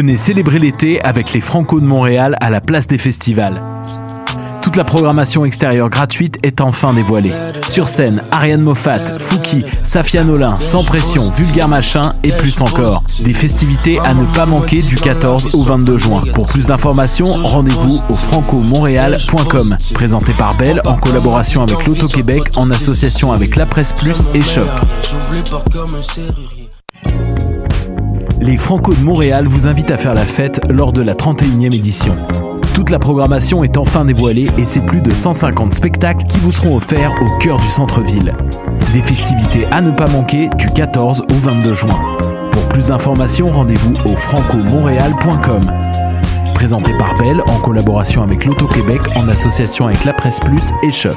Venez célébrer l'été avec les Franco de Montréal à la place des festivals. Toute la programmation extérieure gratuite est enfin dévoilée. Sur scène, Ariane Moffat, Fouki, Safia Nolin, Sans Pression, Vulgaire Machin et plus encore. Des festivités à ne pas manquer du 14 au 22 juin. Pour plus d'informations, rendez-vous au francomontréal.com. Présenté par Belle en collaboration avec l'Auto-Québec en association avec La Presse Plus et Choc. Les Franco de Montréal vous invitent à faire la fête lors de la 31e édition. Toute la programmation est enfin dévoilée et c'est plus de 150 spectacles qui vous seront offerts au cœur du centre-ville. Des festivités à ne pas manquer du 14 au 22 juin. Pour plus d'informations, rendez-vous au francomontréal.com. Présenté par Belle en collaboration avec l'Auto-Québec en association avec La Presse Plus et Choc.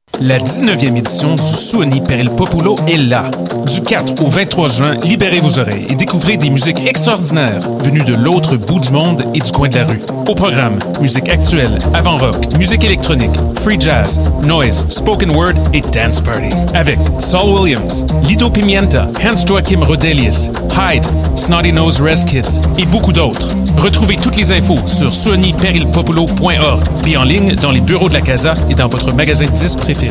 La 19e édition du Suoni per il Popolo est là. Du 4 au 23 juin, libérez vos oreilles et découvrez des musiques extraordinaires venues de l'autre bout du monde et du coin de la rue. Au programme, musique actuelle, avant-rock, musique électronique, free jazz, noise, spoken word et dance party. Avec Saul Williams, Lido Pimienta, Hans Joachim Rodelius, Hyde, Snotty Nose Rest Kids et beaucoup d'autres. Retrouvez toutes les infos sur suoniperilpopolo.org puis en ligne dans les bureaux de la Casa et dans votre magasin de disques préféré.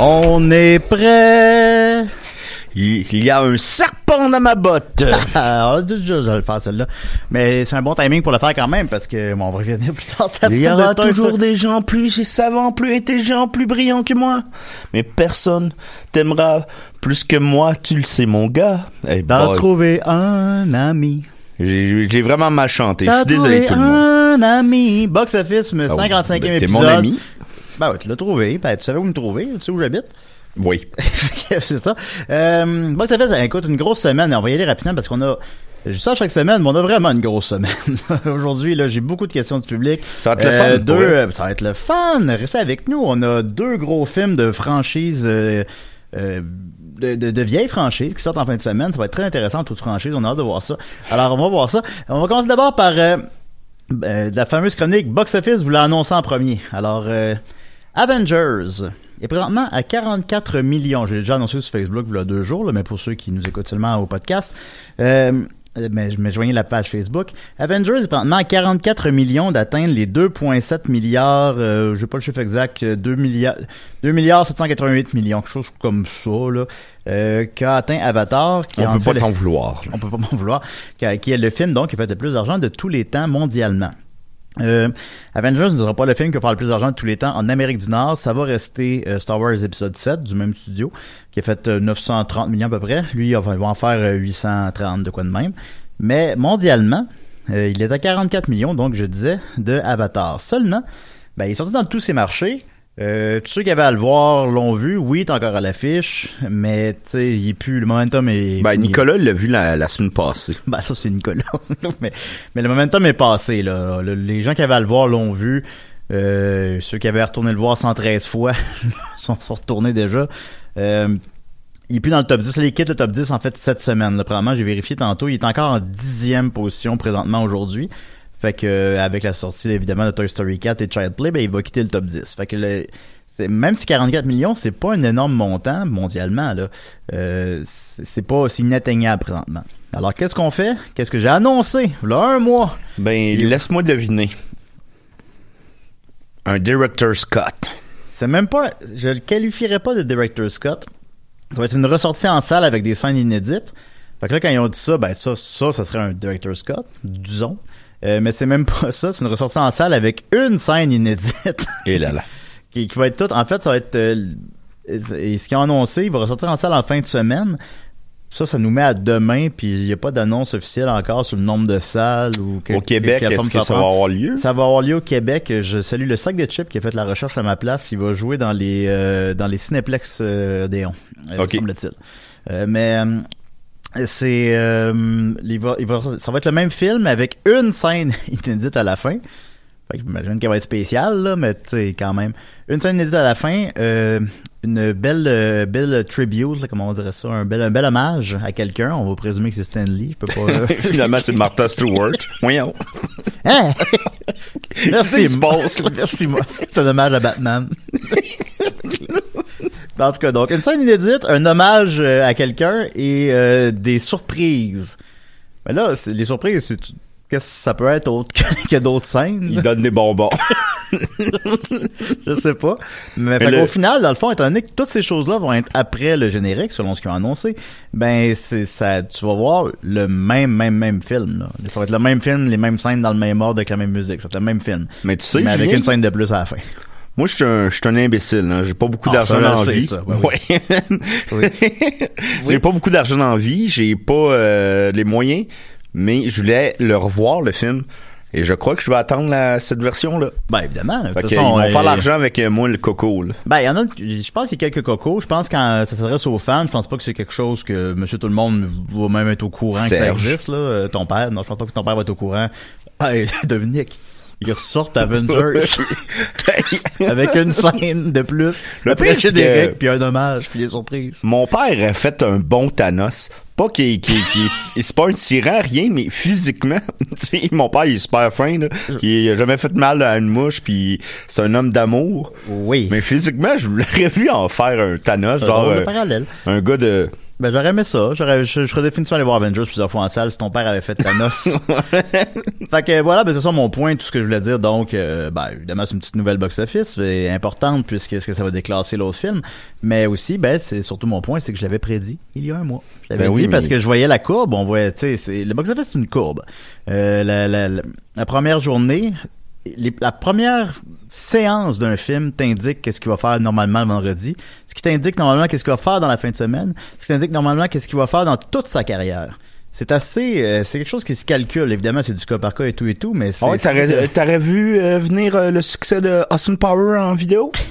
On est prêt. Il y a un serpent dans ma botte. Alors, déjà, je vais le faire celle-là. Mais c'est un bon timing pour le faire quand même parce que bon, on va revenir plus tard. ça Il y aura de toujours ça. des gens plus savants, plus intelligents, plus brillants que moi. Mais personne t'aimera plus que moi, tu le sais, mon gars. Eh, D'en trouver un ami. J'ai vraiment mal chanté. Je suis désolé, tout le monde. un ami. Box Office, le Ah oui, 55e ben, épisode. t'es mon ami. Ben ouais, tu l'as trouvé. Ben, tu savais où me trouver. Tu sais où j'habite. Oui. c'est ça. Euh, Box Office, écoute, une grosse semaine. On va y aller rapidement parce qu'on a... Je ça chaque semaine, mais on a vraiment une grosse semaine. Aujourd'hui, là, j'ai beaucoup de questions du public. Ça va être le fun, pour deux, euh, ça va être le fun. Restez avec nous. On a deux gros films de franchise... euh, euh, de, de, de vieilles franchises qui sortent en fin de semaine. Ça va être très intéressant, toutes franchises. On a hâte de voir ça. Alors, on va voir ça. On va commencer d'abord par euh, euh, la fameuse chronique Box Office. Vous l'a annoncé en premier. Alors, euh, Avengers est présentement à 44 millions. J'ai déjà annoncé sur Facebook il y a deux jours, là, mais pour ceux qui nous écoutent seulement au podcast. Euh, mais je me joignais la page Facebook. Avengers est présentement à 44 millions d'atteindre les 2,7 milliards, euh, je sais pas le chiffre exact, euh, 2 milliards, 2 milliards 788 millions, quelque chose comme ça, là, euh, qu'a atteint Avatar. Qui On peut pas t'en vouloir. on peut pas m'en vouloir, qui, est le film donc qui a fait le plus d'argent de tous les temps mondialement. Euh, Avengers ne sera pas le film qui va faire le plus d'argent de tous les temps en Amérique du Nord. Ça va rester euh, Star Wars épisode 7 du même studio qui a fait euh, 930 millions à peu près. Lui, il va, en faire euh, 830 de quoi de même. Mais mondialement, euh, il est à 44 millions, donc je disais, de Avatar. Seulement, ben, il est sorti dans tous ces marchés. Euh, tous ceux qui avaient à le voir l'ont vu. Oui, il est encore à l'affiche, mais tu sais, il est plus, le momentum est... Ben, Nicolas l'a vu la, la semaine passée. ben ça c'est Nicolas. mais, mais le momentum est passé là. Le- les gens qui avaient à le voir l'ont vu. Euh, ceux qui avaient retourné le voir 113 fois sont, sont retournés déjà. Euh, il est plus dans le top 10. Là, il quitte le top 10 en fait cette semaine. Là, probablement, j'ai vérifié tantôt. Il est encore en dixième position présentement aujourd'hui. Fait que euh, avec la sortie évidemment de Toy Story 4 et Child Play, ben il va quitter le top 10. Fait que le- même si 44 millions, c'est pas un énorme montant mondialement, là. Euh, c'est pas aussi inatteignable présentement. Alors, qu'est-ce qu'on fait? Qu'est-ce que j'ai annoncé? Là, un mois? Ben, laisse-moi deviner. Un director's cut. C'est même pas, je le qualifierais pas de Director Scott. Ça va être une ressortie en salle avec des scènes inédites. Fait que là, quand ils ont dit ça, ben ça, ça, ça serait un Director Scott, disons. Euh, mais c'est même pas ça, c'est une ressortie en salle avec une scène inédite. Et là là. qui, qui va être toute. En fait, ça va être. euh, et ce qu'ils ont annoncé, il va ressortir en salle en fin de semaine. Ça, ça nous met à demain, puis il n'y a pas d'annonce officielle encore sur le nombre de salles ou que- Au Québec, est-ce que ça va avoir lieu? Ça va avoir lieu au Québec. Je salue le sac de chips qui a fait la recherche à ma place. Il va jouer dans les euh, dans les Cinéplex euh, Déon, euh, Ok. semble-t-il. Euh, mais c'est euh, il va, il va- ça va être le même film avec une scène inédite à la fin. Fait que j'imagine qu'elle va être spéciale, là, mais tu sais, quand même. Une scène inédite à la fin, euh, une belle, euh, belle tribute, là, comment on dirait ça, un bel, un bel hommage à quelqu'un. On va présumer que c'est Stan Lee. Je peux pas. Finalement, c'est Martha Stewart. Voyons. Hein? Merci. Merci, moi. C'est un hommage à Batman. En tout cas, donc, une scène inédite, un hommage euh, à quelqu'un et euh, des surprises. Mais là, les surprises, c'est qu'est-ce que ça peut être autre que, d'autres scènes? Il donne des bonbons. je sais pas. Mais, Mais le- qu'au final, dans le fond, étant donné que toutes ces choses-là vont être après le générique, selon ce qu'ils ont annoncé, ben c'est ça, tu vas voir le même, même, même film. Là. Ça va être le même film, les mêmes scènes dans le même ordre avec la même musique. Ça va être le même film. Mais tu sais, mais avec Julien, une scène de plus à la fin. Moi, je suis un, imbécile. Hein. J'ai pas beaucoup Ah, d'argent dans la vie. ça. Ouais, Ouais. J'ai pas beaucoup d'argent dans la vie. J'ai pas euh, les moyens. Mais je voulais le revoir, le film. Et je crois que je vais attendre la, cette version-là. Ben évidemment. De Fait que, façon, ils vont euh, faire l'argent avec euh, moi, le coco. Là. Ben, il y en a, je pense qu'il y a quelques cocos. Je pense que quand ça s'adresse aux fans, je pense pas que c'est quelque chose que monsieur tout le monde va même être au courant que ça Serge. existe, là. Euh, Ton père, non, je pense pas que ton père va être au courant. Hey, Dominique. Ils ressortent Avengers avec une scène de plus. Le après pire, que- puis un hommage, puis des surprises. Mon père a fait un bon Thanos. Pas qu'il qu'il- qu'il- c'est pas un tyran, rien, mais physiquement, tu sais, mon père il est super fin, là. Il a jamais fait de mal à une mouche, puis c'est un homme d'amour. Oui. Mais physiquement, je l'aurais vu en faire un Thanos, Un genre de euh, parallèle. un gars de Ben, j'aurais aimé ça. J'aurais, je, je serais définitivement allé voir Avengers plusieurs fois en salle si ton père avait fait Thanos. fait que voilà, ben, c'est ça mon point, tout ce que je voulais dire. Donc, euh, ben, évidemment, c'est une petite nouvelle box-office, importante puisque ce que ça va déclasser l'autre film? Mais aussi, ben, c'est surtout mon point, c'est que je l'avais prédit il y a un mois. Je l'avais Ben dit oui, parce mais- que je voyais la courbe. On voyait, tu sais, c'est, le box-office, c'est une courbe. Euh, la, la, la, la première journée, les- la première séance d'un film t'indique qu'est-ce qu'il va faire normalement le vendredi, ce qui t'indique normalement qu'est-ce qu'il va faire dans la fin de semaine, ce qui t'indique normalement qu'est-ce qu'il va faire dans toute sa carrière. C'est assez, euh, c'est quelque chose qui se calcule. Évidemment, c'est du cas par cas et tout et tout, mais c'est. Ah ouais, t'aurais, t'aurais vu euh, venir euh, le succès de Austin Power en vidéo?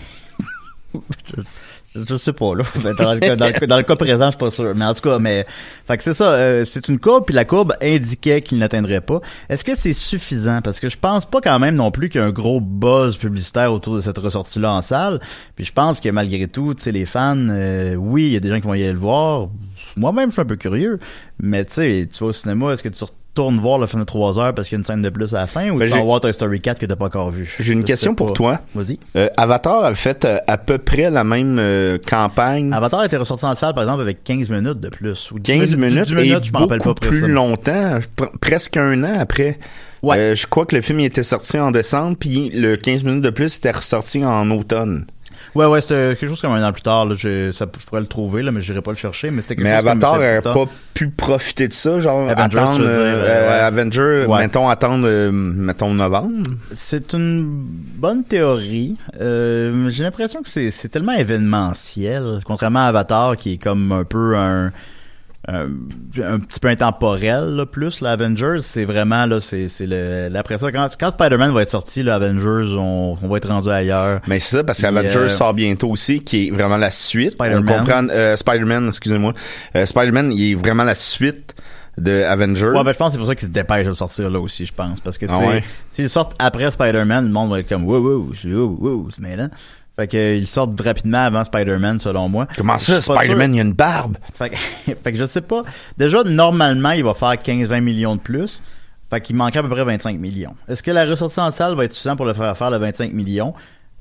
Je, sais pas là. Dans le cas présent, je suis pas sûr. Mais en tout cas, mais fait que c'est ça. euh, c'est une courbe, puis la courbe indiquait qu'il n'atteindrait pas. Est-ce que c'est suffisant? Parce que je pense pas quand même non plus qu'il y a un gros buzz publicitaire autour de cette ressortie-là en salle. Puis je pense que malgré tout, tu sais, les fans, euh, oui, il y a des gens qui vont y aller le voir. Moi-même, je suis un peu curieux. Mais tu sais, tu vas au cinéma, est-ce que tu retournes voir le film de 3 heures parce qu'il y a une scène de plus à la fin, ou Ben, tu vas voir Toy Story 4 que t'as pas encore vu? J'ai une Je question pour toi. Vas-y. Euh, Avatar a fait euh, à peu près la même euh, campagne. Avatar était ressorti en salle, par exemple, avec 15 minutes de plus. Ou 10 15 minutes, 10 et je m'en rappelle beaucoup pas plus précisément. longtemps, pr- presque un an après. Ouais. Je crois que le film il était sorti en décembre, puis le 15 minutes de plus était ressorti en automne. Ouais, ouais, c'était quelque chose comme un an plus tard. Là, je, ça, je pourrais le trouver, là, mais je n'irai pas le chercher. Mais c'était quelque Mais Avatar n'aurait pas pu profiter de ça, genre Avengers, attendre dire, euh, euh, ouais. Avenger, Ouais. mettons attendre, euh, mettons novembre. C'est une bonne théorie. Euh, J'ai l'impression que c'est c'est tellement événementiel, contrairement à Avatar, qui est comme un peu un un, un petit peu intemporel là, plus là, Avengers c'est vraiment là c'est c'est le l'après ça quand, quand Spider-Man va être sorti là, Avengers on, on va être rendu ailleurs Mais c'est ça, parce qu'Avengers euh, sort bientôt aussi, qui est vraiment la suite. Spider-Man. Comprend, euh, Spider-Man, excusez-moi. Euh, Spider-Man, il est vraiment la suite de Avengers. Ouais, ben je pense que c'est pour ça qu'ils se dépêchent de le sortir là aussi, je pense. Parce que, tu Ah sais, s'ils sortent après Spider-Man, le monde va être comme, wow, wow, wow, wow, c'est mêlant. Fait que, euh, ils sortent rapidement avant Spider-Man, selon moi. Comment ça, Spider-Man, il a une barbe? Fait que, fait que je sais pas. Déjà, normalement, il va faire 15-20 millions de plus. Fait qu'il manquerait à peu près 25 millions. Est-ce que la ressortie en salle va être suffisante pour le faire faire le 25 millions?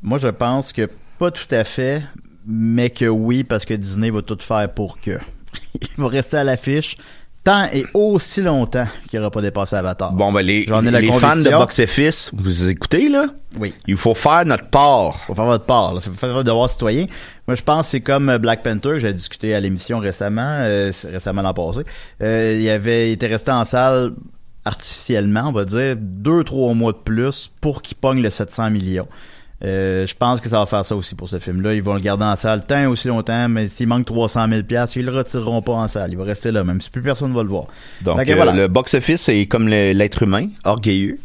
Moi, je pense que pas tout à fait, mais que oui, parce que Disney va tout faire pour que. Il va rester à l'affiche tant et aussi longtemps qu'il n'aura pas dépassé Avatar. Bon, ben, les, J'en ai la les fans de box-office, vous écoutez, là? Oui. Il faut faire notre part. faut faire votre part. Là. Faut faire votre devoir citoyen. Moi, je pense que c'est comme euh, Black Panther que j'ai discuté à l'émission récemment, euh, récemment l'an passé. Euh, il avait il était resté en salle artificiellement, on va dire, deux, trois mois de plus pour qu'il pogne le 700 millions. Euh, je pense que ça va faire ça aussi pour ce film-là. Ils vont le garder en salle tant aussi longtemps, mais s'il manque 300 000 pièces, ils le retireront pas en salle. Il va rester là, même si plus personne va le voir. Donc, euh, voilà. le box-office, c'est comme l'être humain, orgueilleux.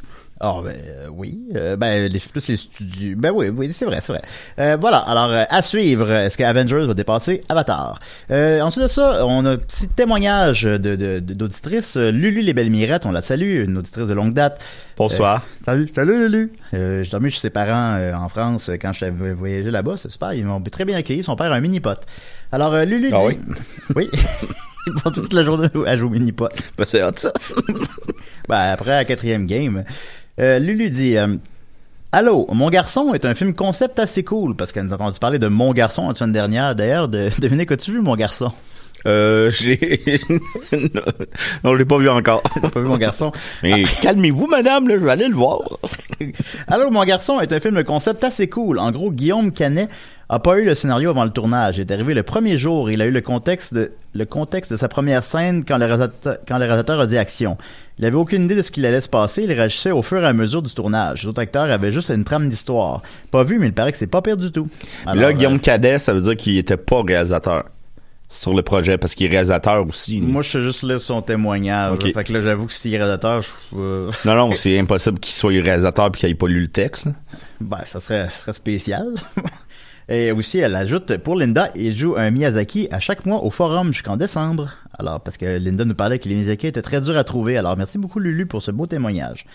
Ah ben euh, oui, Euh, ben les, plus les studios. Ben oui, oui, c'est vrai, c'est vrai. Euh, voilà. Alors euh, à suivre, est-ce que Avengers va dépasser Avatar? Euh, Ensuite de ça, on a un petit témoignage de de- Lulu les belles mirettes, on la salue, une auditrice de longue date. Bonsoir. Salut, salut Lulu. Euh, j'ai dormi chez ses parents euh, en France quand j'avais voyagé là-bas, c'est super, ils m'ont très bien accueilli. Son père a un mini pot. Alors Lulu Ah oui? oui. Il passait toute la journée à jouer au mini pot. Ben, c'est hot, ça. Ben, après la quatrième game, euh, Lulu dit euh, Allô, Mon garçon est un film concept assez cool parce qu'elle nous a entendu parler de Mon garçon la semaine dernière. D'ailleurs, de, devinez qu'as-tu vu Mon garçon? Euh, j'ai... non, je l'ai pas vu encore. Pas vu Mon garçon? Mais calmez-vous, madame, là, je vais aller le voir. Allô, Mon garçon est un film de concept assez cool. En gros, Guillaume Canet a pas eu le scénario avant le tournage. Il est arrivé le premier jour. Il a eu le contexte de, le contexte de sa première scène quand le réalisateur, quand le réalisateur a dit action. Il avait aucune idée de ce qu'il allait se passer. Il réagissait au fur et à mesure du tournage. Les autres acteurs avaient juste une trame d'histoire. Pas vu, mais il paraît que c'est pas pire du tout. Alors, là, Guillaume euh, Cadet, ça veut dire qu'il était pas réalisateur sur le projet, parce qu'il est réalisateur aussi. moi, je suis juste là son témoignage. Fait que là, j'avoue que s'il est réalisateur, je, euh, Non, non, c'est impossible qu'il soit réalisateur puis qu'il ait pas lu le texte. Ben, ça serait, ça serait spécial. Et aussi, elle ajoute, pour Linda, il joue un Miyazaki à chaque mois au forum jusqu'en décembre. Alors, parce que Linda nous parlait que les Miyazaki étaient très durs à trouver. Alors, merci beaucoup Lulu pour ce beau témoignage.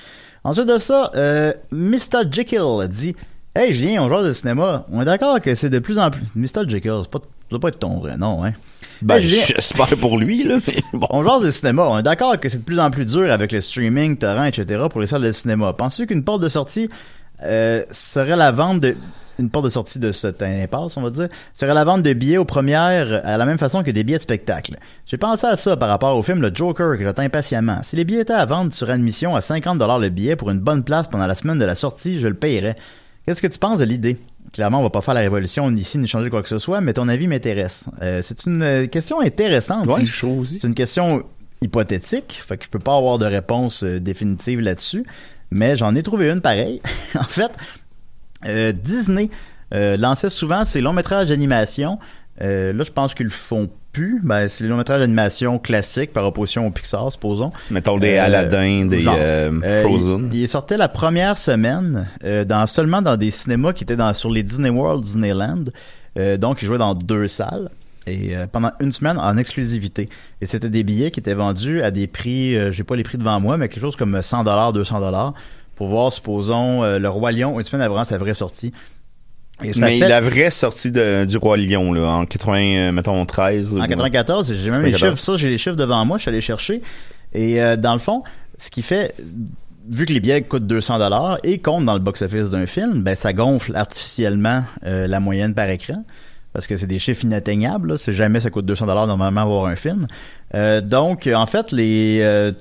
Ensuite de ça, euh, Mr. Jekyll dit, Hey Julien, on genre de cinéma. On est d'accord que c'est de plus en plus... Mr. Jekyll, c'est pas, doit pas être ton vrai nom, hein? Ben, Julien, j'espère pour lui, là, mais bon. on genre de cinéma. On est d'accord que c'est de plus en plus dur avec le streaming, torrent, etc. pour les salles de cinéma. Penses-tu qu'une porte de sortie euh, serait la vente de une porte de sortie de cette impasse, on va dire, serait la vente de billets aux premières à la même façon que des billets de spectacle? J'ai pensé à ça par rapport au film Le Joker que j'attends impatiemment. Si les billets étaient à vendre sur admission à 50 le billet pour une bonne place pendant la semaine de la sortie, je le payerais. Qu'est-ce que tu penses de l'idée? Clairement, on va pas faire la révolution ni ici ni changer quoi que ce soit, mais ton avis m'intéresse. Euh, c'est une euh, question intéressante. Ouais, c'est une question hypothétique, fait que je peux pas avoir de réponse euh, définitive là-dessus, mais j'en ai trouvé une pareille. en fait, euh, Disney lançait souvent ses longs métrages d'animation. Là, je pense qu'ils le font Ben, c'est les longs métrages d'animation classiques par opposition au Pixar, supposons. Mettons des Euh, Aladdin, des euh, Euh, Frozen. il, il sortait la première semaine euh, dans seulement dans des cinémas qui étaient dans sur les Disney World, Disneyland. Donc, il jouait dans deux salles et euh, pendant une semaine en exclusivité. Et c'était des billets qui étaient vendus à des prix, euh, j'ai pas les prix devant moi, mais quelque chose comme 100 dollars, 200 dollars pour voir, supposons, euh, le Roi Lion une semaine avant sa vraie sortie. Et Mais fait- la vraie sortie de- du Roi Lion, là, en 80, euh, mettons, 13. En ou- 94, j'ai même les 94. chiffres, ça, j'ai les chiffres devant moi, je suis allé chercher. Et euh, dans le fond, ce qui fait, vu que les billets coûtent 200 dollars et comptent dans le box-office d'un film, ben ça gonfle artificiellement euh, la moyenne par écran. Parce que c'est des chiffres inatteignables, c'est jamais ça coûte 200 dollars normalement voir un film. Euh, donc, en fait, les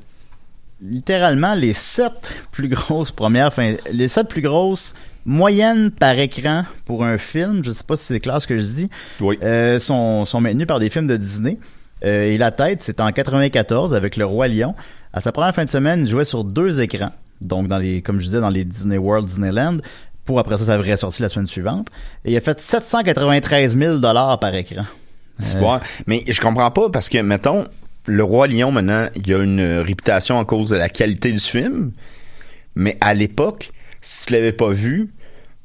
littéralement les sept plus grosses premières, enfin les sept plus grosses moyennes par écran pour un film, je sais pas si c'est clair ce que je dis, Oui. euh, sont, sont maintenus par des films de Disney. Euh, et la tête, c'est en 94 avec Le Roi Lion. À sa première fin de semaine, il jouait sur deux écrans. Donc, dans les, comme je disais, dans les Disney World, Disneyland, pour après ça, sa vraie sortie la semaine suivante. Et il a fait 793 000 dollars par écran. C'est bon. Mais je comprends pas parce que, mettons, le Roi Lion, maintenant, il a une réputation à cause de la qualité du film. Mais à l'époque, si tu l'avais pas vu,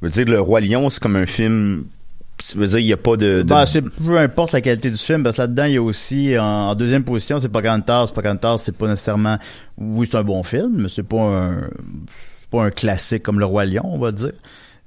je veux dire, le Roi Lion, c'est comme un film. Ça veut dire, il y a pas de. de- Bah, c'est peu importe la qualité du film, parce que là-dedans, il y a aussi, en, deuxième position, c'est Pocahontas. Pocahontas, c'est pas nécessairement, oui, c'est un bon film, mais c'est pas un, c'est pas un classique comme Le Roi Lion, on va dire.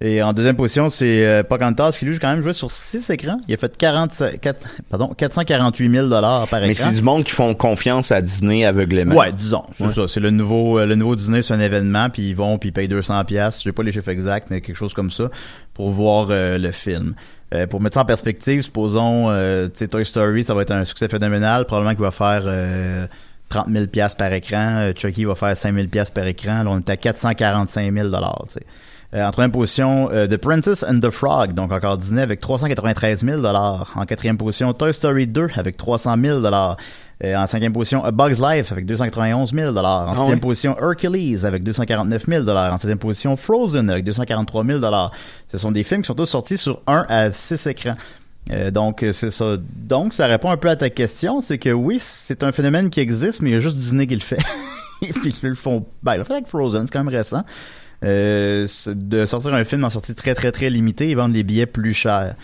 Et en deuxième position, c'est euh, Pocahontas qui lui, quand même joué sur six écrans. Il a fait 40, 4, pardon, 448 000 dollars par Mais écran. c'est du monde qui font confiance à Disney aveuglément. Ouais, disons, c'est Ouais. ça. C'est le nouveau, euh, le nouveau Disney, c'est un événement, puis ils vont, puis ils payent 200 pièces. J'ai pas les chiffres exacts, mais quelque chose comme ça pour voir euh, le film. Euh, pour mettre ça en perspective, supposons, euh, tu sais, Toy Story, ça va être un succès phénoménal. Probablement qu'il va faire euh, 30 000 pièces par écran. Euh, Chucky va faire 5 000 pièces par écran. Là, on est à 445 000 dollars. Euh, en troisième position, euh, The Princess and the Frog, donc encore Disney avec 393 000 dollars. En quatrième position, Toy Story 2 avec 300 000 dollars. Euh, en cinquième position, A Bug's Life avec 291 000 dollars. En Ah sixième oui. position, Hercules avec 249 000 dollars. En septième position, Frozen avec 243 000 dollars. Ce sont des films qui sont tous sortis sur 1 à 6 écrans. Euh, donc c'est ça. Donc ça répond un peu à ta question, c'est que oui, c'est un phénomène qui existe, mais il y a juste Disney qui le fait. Et puis ils le font. Ben, le fait avec Frozen, c'est quand même récent. Euh, de sortir un film en sortie très très très limitée et vendre les billets plus chers.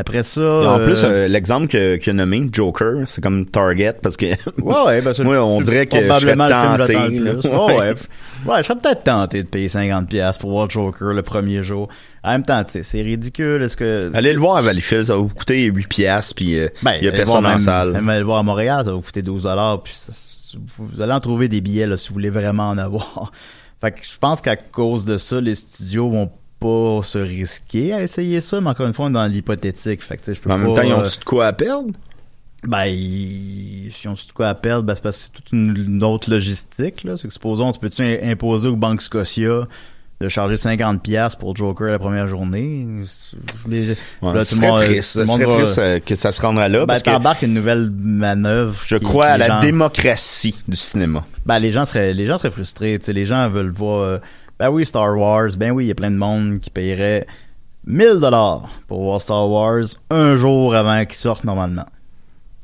Après ça. Et en euh, plus, euh, l'exemple que- qu'il a nommé, Joker, c'est comme Target parce que Ouais, ouais, ben, c'est moi, on dirait que je serais probablement le film que tenté. le plus. Ouais, ouais. Ouais, je serais peut-être tenté de payer 50 pièces pour voir Joker le premier jour. En même temps, c'est ridicule. Est-ce que Allez le voir à Valleyfield, ça va vous coûter 8 piastres, puis euh, Ben, il y a personne en même- salle. Même aller le voir à Montréal, ça va vous coûter 12 dollars, puis ça- vous allez en trouver des billets là si vous voulez vraiment en avoir. Fait que je pense qu'à cause de ça, les studios vont pas se risquer à essayer ça, mais encore une fois, on est dans l'hypothétique. Fait que je peux en même temps, ils ont euh, de quoi à perdre? ben, ils, si on sait de quoi à perdre, ben, c'est parce que c'est toute une, une autre logistique, là. C'est que supposons, tu peux-tu im- imposer aux banques Scotia de charger 50 pièces pour Joker la première journée? Les- Ouais, là, ce tout le serait monde- triste. tout serait va- triste euh, que ça se rendra là, ben, parce que t'embarques une nouvelle manœuvre. je qui- crois qui à la gens- démocratie du cinéma. Ben, les gens seraient, les gens seraient frustrés, les gens veulent voir, euh, ben oui, Star Wars, ben oui, il y a plein de monde qui paierait 1000 dollars pour voir Star Wars un jour avant qu'il sorte normalement.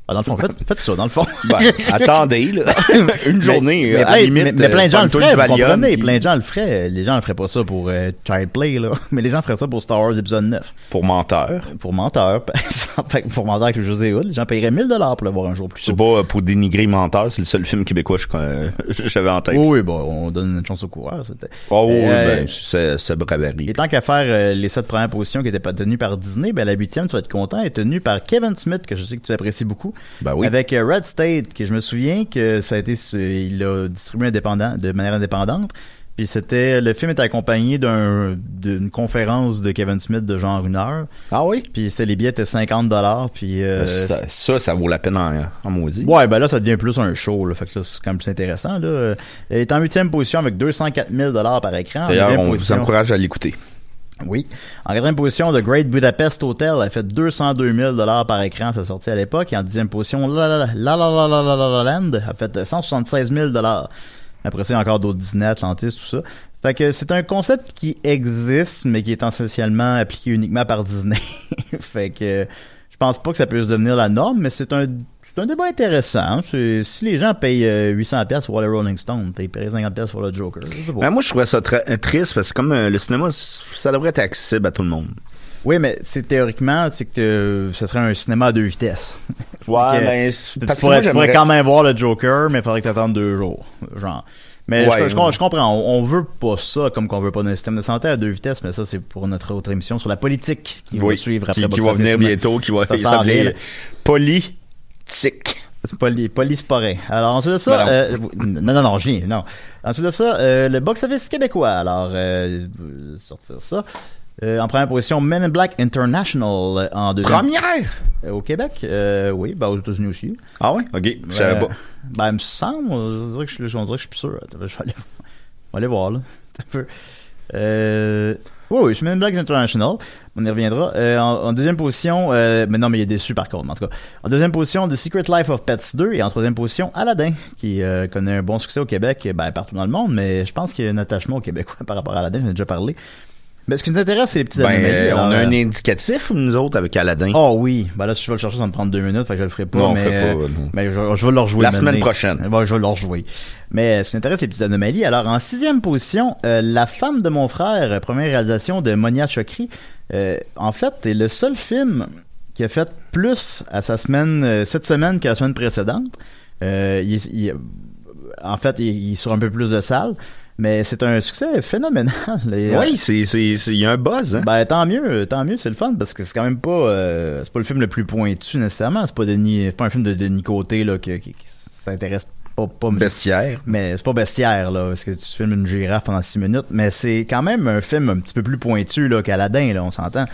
Ah, dans le fond, faites, faites ça, dans le fond. Ben, attendez, là. une journée, mais, à limite. mais, mais plein de gens le feraient, vous comprenez, plein de gens le feraient. Les gens le feraient pas ça pour euh, Child Play, là, mais les gens feraient ça pour Star Wars épisode 9. Pour menteur. Pour menteur, que pour menteur avec le José Hood, les gens paieraient 1000 dollars pour le voir un jour plus C'est tôt. pas euh, pour dénigrer menteur, c'est le seul film québécois que euh, j'avais en tête. Oui, bon, on donne une chance au coureur, c'était. Oh, oui, Euh, ben, c'est c'est braverie. Et tant qu'à faire euh, les sept premières positions qui étaient pas tenues par Disney, ben la huitième, tu vas être content, est tenue par Kevin Smith, que je sais que tu apprécies beaucoup. Ben oui. Avec euh, Red State, que je me souviens que ça a été, il l'a distribué indépendant, de manière indépendante. Puis c'était, le film était accompagné d'un, d'une conférence de Kevin Smith de genre une heure. Ah oui? Puis c'était, les billets étaient 50 dollars. Puis euh, ça, ça, ça vaut la peine en, en maudit. Ouais, ben là, ça devient plus un show, là. Fait que ça, c'est quand même plus intéressant, là. Elle est en huitième position avec 204 000 dollars par écran. D'ailleurs, on vous encourage à l'écouter. Oui. En quatrième position, The Great Budapest Hotel a fait 202 000 par écran, sa sortie à l'époque. Et en dixième position, La La La La La La La La La La Land a fait 176 000 Après ça, il y a encore d'autres Disney, Atlantis, tout ça. Fait que c'est un concept qui existe, mais qui est essentiellement appliqué uniquement par Disney. fait que je pense pas que ça puisse devenir la norme, mais c'est un c'est un débat intéressant. C'est- Si les gens payent euh, 800 pièces pour les Rolling Stones, ils payeraient 50 pièces pour le Joker. Ben, moi, je trouvais ça euh, triste parce que comme euh, le cinéma, ça devrait être accessible à tout le monde. Oui, mais c'est théoriquement, c'est que euh, ce serait un cinéma à deux vitesses. Ouais, que, ben, tu, que pourrais, moi, tu pourrais quand même voir le Joker, mais il faudrait que tu deux jours. Genre. Mais Ouais, je, je- ouais. je comprends, on, on veut pas ça comme qu'on veut pas d'un système de santé à deux vitesses, mais ça c'est pour notre autre émission sur la politique qui va suivre après qui, qui va venir Mais bientôt, qui va s'appeler là. Politique. C'est poly, polysporin. Alors ensuite de ça, Ben non. euh, non non non, je non. Ensuite de ça, euh, le box office québécois. Alors euh, sortir ça. Euh, en première position, Men in Black International euh, en deuxième. Première! Au Québec, oui, ben aux États-Unis aussi. Ah ouais? Ok, je savais pas. Ben, il me semble, on dirait que je, on dirait que je suis plus sûr. Je vais aller, on va aller voir, là. Un peu. Oui, oui, in Black International. On y reviendra. Euh, en, en deuxième position, euh, mais non, mais il est déçu par contre, en tout cas. En deuxième position, The Secret Life of Pets 2. Et en troisième position, Aladdin, qui euh, connaît un bon succès au Québec, ben, partout dans le monde, mais je pense qu'il y a un attachement au Québécois par rapport à Aladdin, j'en ai déjà parlé. Mais ce qui nous intéresse, c'est les petits Ben, anomalies. euh, on a un euh, indicatif, nous autres, avec Aladdin. Oh oui, ben là si je vais le chercher ça va me prendre deux minutes, fait que je le ferai pas. Non, mais, fais pas, euh, non. mais je, je vais le rejouer. La semaine prochaine. Ouais, je vais le rejouer. Mais euh, ce qui m'intéresse, c'est les petites anomalies. Alors en sixième position, euh, La femme de mon frère, première réalisation de Monia Chokri, euh, en fait est le seul film qui a fait plus à sa semaine euh, cette semaine que la semaine précédente. Euh, il, il- en fait, il, il est sur un peu plus de salles. Mais c'est un succès phénoménal. Et, Oui, c'est, c'est, il y a un buzz, hein. Ben tant mieux, tant mieux, c'est le fun parce que c'est quand même pas euh, c'est pas le film le plus pointu nécessairement, c'est pas Denis, c'est pas un film de Denis Côté là qui, qui, qui s'intéresse pas, pas Bestiaire. mais c'est pas bestiaire là parce que tu filmes une girafe pendant six minutes, mais c'est quand même un film un petit peu plus pointu là qu'Aladin là, on s'entend.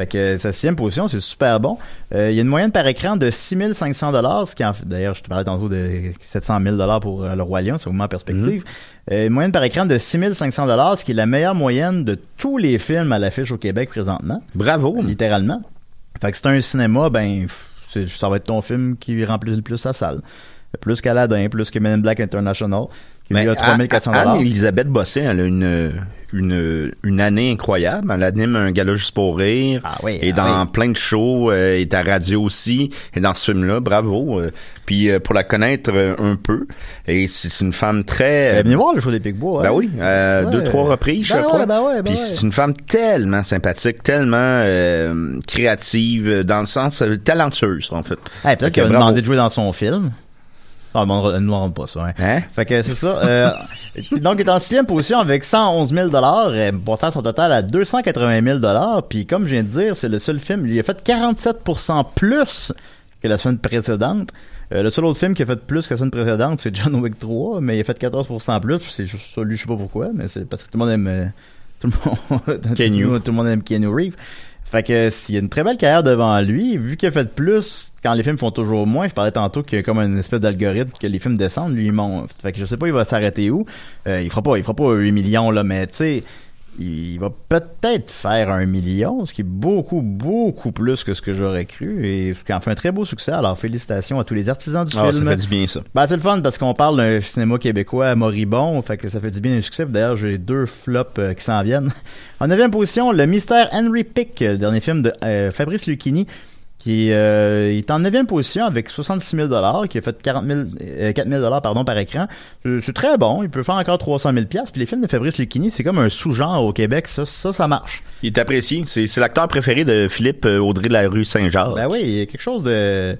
Fait que sa sixième position, c'est super bon. Euh, il y a une moyenne par écran de 6500 dollars, ce qui en fait, d'ailleurs, je te parlais tantôt de 700 000 dollars pour euh, le Roi Lion, c'est vraiment en perspective. Euh, une moyenne par écran de 6500 dollars, ce qui est la meilleure moyenne de tous les films à l'affiche au Québec présentement, Bravo. littéralement. Fait que c'est un cinéma, ben, ça va être ton film qui remplit le plus sa salle. Plus qu'Aladin, plus que Men in Black International, qui Mais lui a 3400 dollars. Anne-Elisabeth Bossé, elle a une, une, une année incroyable. Elle anime un gala juste pour rire. Ah oui, Et ah dans oui. plein de shows, euh, et à radio aussi. Et dans ce film-là, bravo. euh. Puis euh, pour la connaître euh, un peu. Et c'est une femme très... Ben, venez voir le show des Picbois. Ben hein. oui, euh, Ouais. deux, trois reprises, je Ben crois. ouais, ben ouais, ben Puis c'est une femme tellement sympathique, tellement créative, dans le sens talentueuse, en fait. Hey, peut-être Fait qu'il que va bravo. demander de jouer dans son film. Non, mais on ne demande pas ça. Hein. Hein? Fait que c'est ça. Euh, donc, il est en sixième position avec 111 000 euh, portant son total à 280 000 Puis, comme je viens de dire, c'est le seul film. Il a fait 47% plus que la semaine précédente. Euh, le seul autre film qui a fait plus que la semaine précédente, c'est John Wick 3, mais il a fait 14% plus. C'est juste ça, lui, je sais pas pourquoi, mais c'est parce que tout le monde aime... euh, tout le monde, tout, le monde aime Keanu Reeves. Fait que s'il y a une très belle carrière devant lui, vu qu'il a fait plus quand les films font toujours moins, je parlais tantôt qu'il y a comme une espèce d'algorithme que les films descendent, lui il monte. Fait que je sais pas il va s'arrêter où. Euh, il fera pas il fera pas 8 millions là, mais tu sais il va peut-être faire un million, ce qui est beaucoup, beaucoup plus que ce que j'aurais cru, et ce qui en fait un très beau succès. Alors, félicitations à tous les artisans du Ah, ça film. fait du bien, ça. Ben, c'est le fun parce qu'on parle d'un cinéma québécois moribond, fait que ça fait du bien un succès. D'ailleurs, j'ai deux flops euh, qui s'en viennent. En neuvième position, Le Mystère Henry Pick, le dernier film de euh, Fabrice Lucchini, qui euh, est en neuvième position avec 66 000 qui a fait 40 000, euh, 4 000 pardon, par écran. C'est très bon, il peut faire encore 300 000 Puis les films de Fabrice Lucchini, c'est comme un sous-genre au Québec, ça, ça, ça marche. Il est apprécié. C'est, c'est l'acteur préféré de Philippe euh, Audrey de la rue Saint-Jacques. Ben oui, il y a quelque chose de...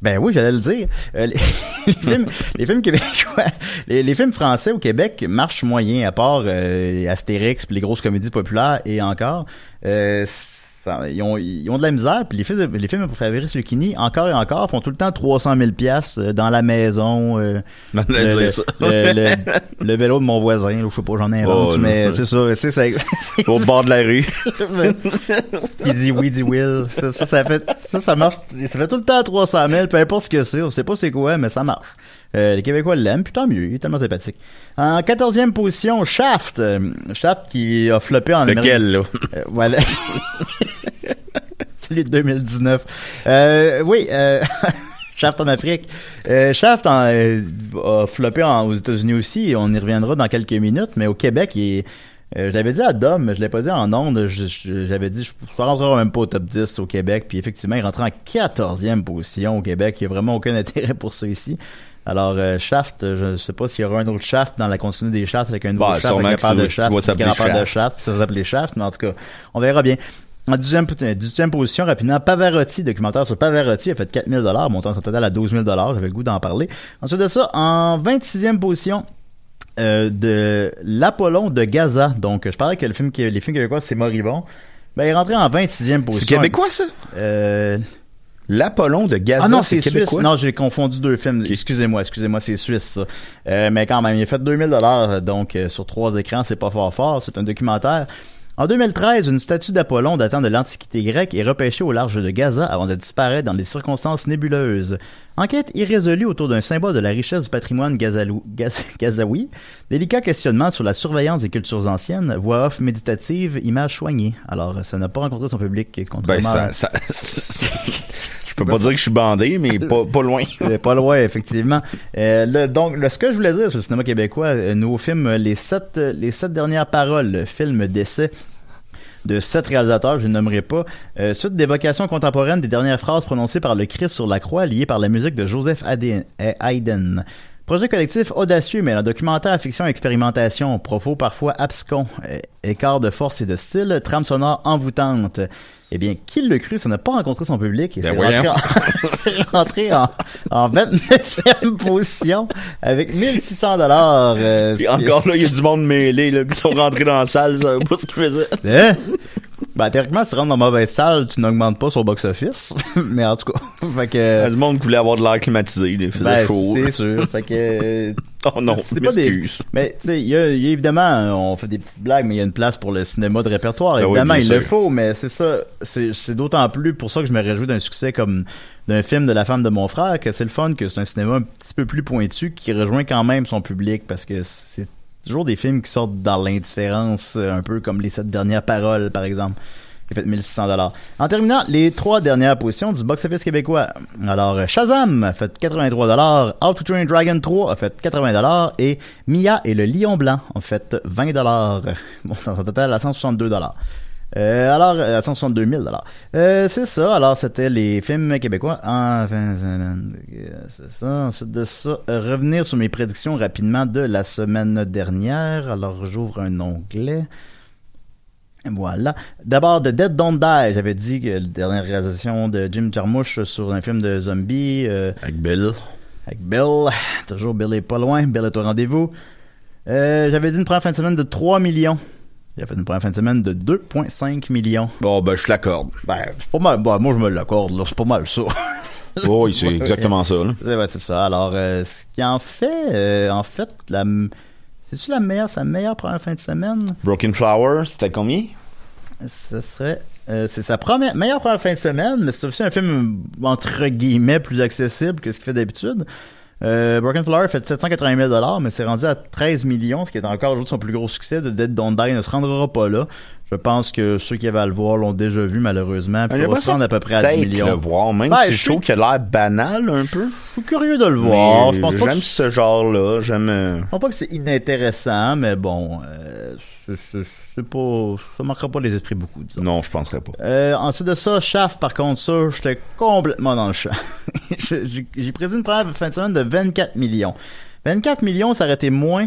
Ben oui, j'allais le dire. Euh, les, les films, les films québécois, les, les films français au Québec marchent moyen, à part euh, Astérix, puis les grosses comédies populaires et encore. Euh, ça- ils, ont, ils ont de la misère, puis les films, de- les films pour Fabrice Lucchini, encore et encore, font tout le temps 300 000 piastres euh, dans la maison. euh, le, le- le- vélo de mon voisin, là, je sais pas, j'en invente, Oh, mais c'est ça, c'est ça. Au bord de la rue. qui dit oui, dit Will. Ça, ça, ça fait, ça, ça marche. Ça fait tout le temps 300 000, peu importe ce que c'est. On sait pas c'est quoi, mais ça marche. Euh, les Québécois l'aiment, puis tant mieux. Il est tellement sympathique. En 14e position, Shaft. Euh, Shaft qui a floppé en Amérique. Lequel, là? Euh, voilà. Celui de 2019. Euh, oui, euh, Shaft en Afrique. Euh, Shaft en, euh, a floppé en- aux États-Unis aussi. On y reviendra dans quelques minutes, mais au Québec, il est- euh, je l'avais dit à Dom, mais je l'ai pas dit en ondes. J'avais dit, je ne rentrerai même pas au top 10 au Québec. Puis effectivement, il rentre en 14e position au Québec. Il n'y a vraiment aucun intérêt pour ça ici. Alors, euh, Shaft, je sais pas s'il y aura un autre Shaft dans la continuité des Shafts avec un nouveau Bah, Shaft, avec un de Shaft, s'appeler grand-père de Shaft. Ça va s'appeler Shaft, mais en tout cas, on verra bien. En 18e, 18e position, rapidement, Pavarotti, documentaire sur Pavarotti, a fait 4000 dollars, montant son total à 12 000 dollars. J'avais le goût d'en parler. Ensuite de ça, en 26e position, euh, de l'Apollon de Gaza. Donc, je parlais que le film, les films québécois, c'est moribond. Ben, il est rentré en 26e position. C'est québécois, ça? Euh, L'Apollon de Gaza, ah non, c'est suisse. québécois? Non, j'ai confondu deux films. Excusez-moi, excusez-moi, c'est suisse ça. Euh, mais quand même, il a fait 2000 dollars donc euh, sur trois écrans, c'est pas fort fort, c'est un documentaire. En 2013, une statue d'Apollon datant de l'Antiquité grecque est repêchée au large de Gaza avant de disparaître dans des circonstances nébuleuses. Enquête irrésolue autour d'un symbole de la richesse du patrimoine gazalou- gaz- gazaoui. Délicat questionnement sur la surveillance des cultures anciennes. Voix off méditative, image soignée. Alors, ça n'a pas rencontré son public, Ben, contrairement à- ça, peux pas dire que je suis bandé, mais pas, pas loin. Pas loin, effectivement. Euh, le- donc, le- ce que je voulais dire sur le cinéma québécois, euh, nouveau film, euh, les sept, euh, les sept dernières paroles, le film d'essai de sept réalisateurs, je ne nommerai pas, euh, suite d'évocations contemporaines des dernières phrases prononcées par le Christ sur la croix, liées par la musique de Joseph Haydn-. Projet collectif audacieux, mais un documentaire à fiction expérimentation, propos parfois abscons, écart de force et de style, trame sonore envoûtante. Eh bien, qui le cru, ça n'a pas rencontré son public et Ben c'est rentré, en, c'est rentré en, en 29e position avec 1600 dollars. euh, encore là, il y a du monde mêlé là, qui sont rentrés dans la salle, savaient pas ce qu'ils faisaient. Hein? Ben, théoriquement, si tu rentres dans la mauvaise salle, tu n'augmentes pas sur box-office. mais en tout cas, fait que... Il y a du monde qui voulait avoir de l'air climatisé, il faisait Ben, chaud. c'est sûr. Fait que... Oh non, c'est pas des... Mais, tu sais, il y a, évidemment, on fait des petites blagues, mais il y a une place pour le cinéma de répertoire. Ben évidemment, il le faut, mais c'est ça. C'est c'est d'autant plus pour ça que je me réjouis d'un succès comme d'un film de la femme de mon frère, que c'est le fun, que c'est un cinéma un petit peu plus pointu, qui rejoint quand même son public, parce que c'est toujours des films qui sortent dans l'indifférence, euh, un peu comme les sept dernières paroles, par exemple. A fait 1600 dollars. En terminant, les trois dernières positions du box-office québécois. Alors, Shazam a fait 83 dollars, How to Train Dragon 3 a fait 80 dollars et Mia et le Lion Blanc ont fait 20 dollars. Bon, un total à 162 dollars. Euh, alors, à 162 000 dollars. Euh, c'est ça. Alors, c'était les films québécois en fin de semaine. Euh, C'est ça. Ensuite de ça, euh, revenir sur mes prédictions rapidement de la semaine dernière. Alors, j'ouvre un onglet. Voilà. D'abord, The Dead Don't Die. J'avais dit que la dernière réalisation de Jim Jarmusch sur un film de zombie. euh, Avec Bill. avec Bill. Toujours Bill est pas loin. Bill est au rendez-vous. Euh, J'avais dit une première fin de semaine de 3 millions. Il a fait une première fin de semaine de 2,5 millions. Bon, ben, je l'accorde. Ben, c'est pas mal. Bon, moi, je me l'accorde, là. C'est pas mal ça. Oui, c'est exactement ça, là. C'est ouais, c'est ça. Alors, euh, ce qui en fait, euh, en fait, la, c'est-tu la meilleure, sa meilleure première fin de semaine? Broken Flower, c'était combien? Ce serait. euh, c'est sa première, meilleure première fin de semaine, mais c'est aussi un film entre guillemets plus accessible que ce qu'il fait d'habitude. Euh, Broken Flower fait 780 000 mais c'est rendu à 13 millions, ce qui est encore aujourd'hui son plus gros succès. De Dead Don't Die ne se rendra pas là. Je pense que ceux qui avaient à le voir l'ont déjà vu malheureusement. Puis il va J'aimerais se ça rendre à peu près à 10 peut-être millions. le voir, même Ben, si je je trouve qu'il a l'air banal un peu. Je suis curieux de le voir. Mais Je pense pas que J'aime ce genre-là, j'aime... euh, Je pense pas que c'est inintéressant, mais bon, euh, c'est- pas, ça manquera pas les esprits beaucoup, disons. Non, je penserais pas. Euh, ensuite de ça, Shaft, par contre, ça, j'étais complètement dans le champ. J'ai prédit une première fin de semaine de 24 millions. 24 millions, ça aurait été moins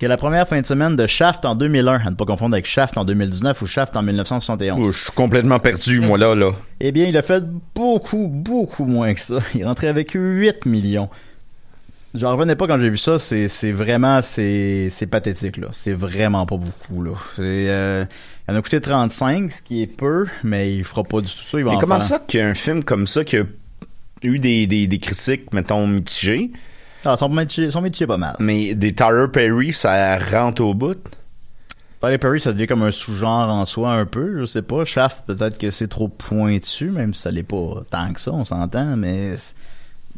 que la première fin de semaine de Shaft en 2001, à ne pas confondre avec Shaft en 2019 ou Shaft en 1971. Oh, je suis complètement perdu, moi, là, là. Eh bien, il a fait beaucoup, beaucoup moins que ça. Il est rentré avec 8 millions. J'en revenais pas quand j'ai vu ça. C'est, c'est vraiment, c'est, c'est pathétique, là. C'est vraiment pas beaucoup, là. C'est, euh, il en a coûté 35, ce qui est peu, mais il fera pas du tout ça. Il va Mais en comment faire. ça qu'un film comme ça, qui a eu des, des, des critiques, mettons, mitigées, Ah, son métier, son métier est pas mal. mais des Tyler Perry, ça rentre au bout? Tyler Perry, ça devient comme un sous-genre en soi, un peu. Je sais pas. Shaft, peut-être que c'est trop pointu, même si ça l'est pas tant que ça, on s'entend, mais...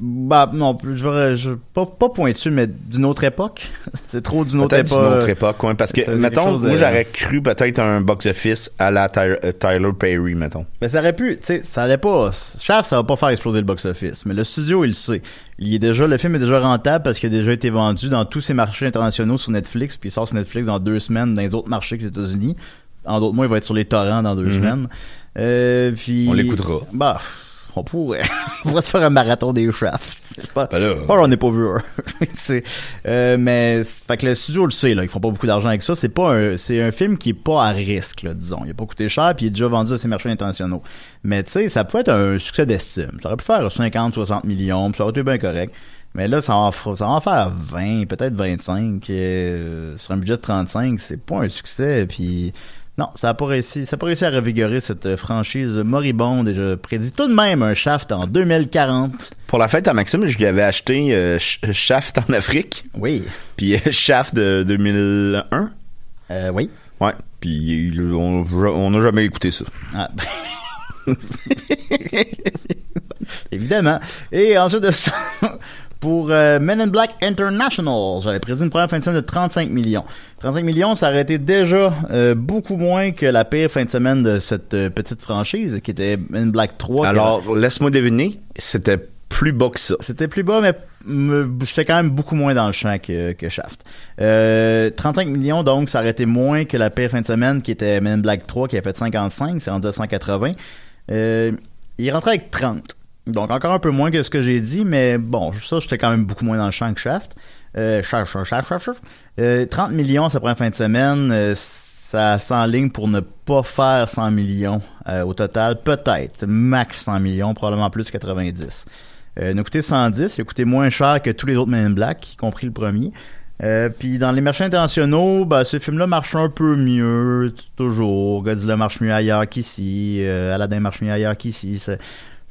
Bah, non, je verrais, je, pas, pas pointu, mais d'une autre époque. c'est trop d'une autre Peut-être époque. d'une autre époque, ouais, parce que, mettons, de- moi, j'aurais cru peut-être un box-office à la euh, Tyler Perry, mettons. Mais ça aurait pu, tu sais, ça allait pas. Shaft, ça va pas faire exploser le box-office. Mais le studio, il le sait. Il est déjà, le film est déjà rentable parce qu'il a déjà été vendu dans tous ses marchés internationaux sur Netflix, puis il sort sur Netflix dans deux semaines dans les autres marchés que les États-Unis. En d'autres mots, il va être sur les torrents dans deux Mhm. semaines. Euh, puis. On l'écoutera. Bah, on pourrait. on pourrait se faire un marathon des Shaft. C'est Pas, Ben là. pas j'en ai pas vu un. euh, mais, fait que le studio le sait, là. Ils font pas beaucoup d'argent avec ça. C'est pas un, c'est un film qui est pas à risque, là, disons. Il a pas coûté cher, puis il est déjà vendu à ses marchés internationaux. Mais, tu sais, ça peut être un succès d'estime. Ça aurait pu faire 50, 60 millions, puis ça aurait été bien correct. Mais là, ça va, ça va en faire 20, peut-être 25. euh, sur un budget de 35, c'est pas un succès. Puis non, ça a pas réussi. Ça a pas réussi à revigorer cette euh, franchise moribonde. Et je prédis tout de même un Shaft en 2040. Pour la fête à Maxime, je lui avais acheté euh, Sh- Shaft en Afrique, Oui. puis euh, Shaft de 2001. Euh, oui. Ouais, puis on n'a jamais écouté ça. Ah, ben. Évidemment. Et ensuite de ça, pour euh, Men in Black International, j'avais prédit une première fin de semaine de 35 millions. 35 millions, ça aurait été déjà euh, beaucoup moins que la pire fin de semaine de cette euh, petite franchise, qui était Men in Black 3. qui Alors, laisse-moi deviner, c'était plus bas que ça. C'était plus bas, mais j'étais quand même beaucoup moins dans le champ que, que Shaft. Euh, 35 millions, donc, ça aurait été moins que la pire fin de semaine qui était Men in Black 3 qui a fait 55, c'est rendu à 180. Euh, il est rentré avec 30. Donc encore un peu moins que ce que j'ai dit, mais bon, ça j'étais quand même beaucoup moins dans le champ que Shaft. Euh, Shaft, Shaft, Shaft, Shaft, Shaft. Euh, 30 millions, ça prend fin de semaine. Euh, ça s'enligne pour ne pas faire 100 millions euh, au total. Peut-être. Max 100 millions, probablement plus 90. Euh, il a coûté 110, il a coûté moins cher que tous les autres Men in Black, y compris le premier. Euh, puis dans les marchés internationaux, ben, ce film-là marche un peu mieux, toujours. Godzilla marche mieux ailleurs qu'ici. Euh, Aladdin marche mieux ailleurs qu'ici.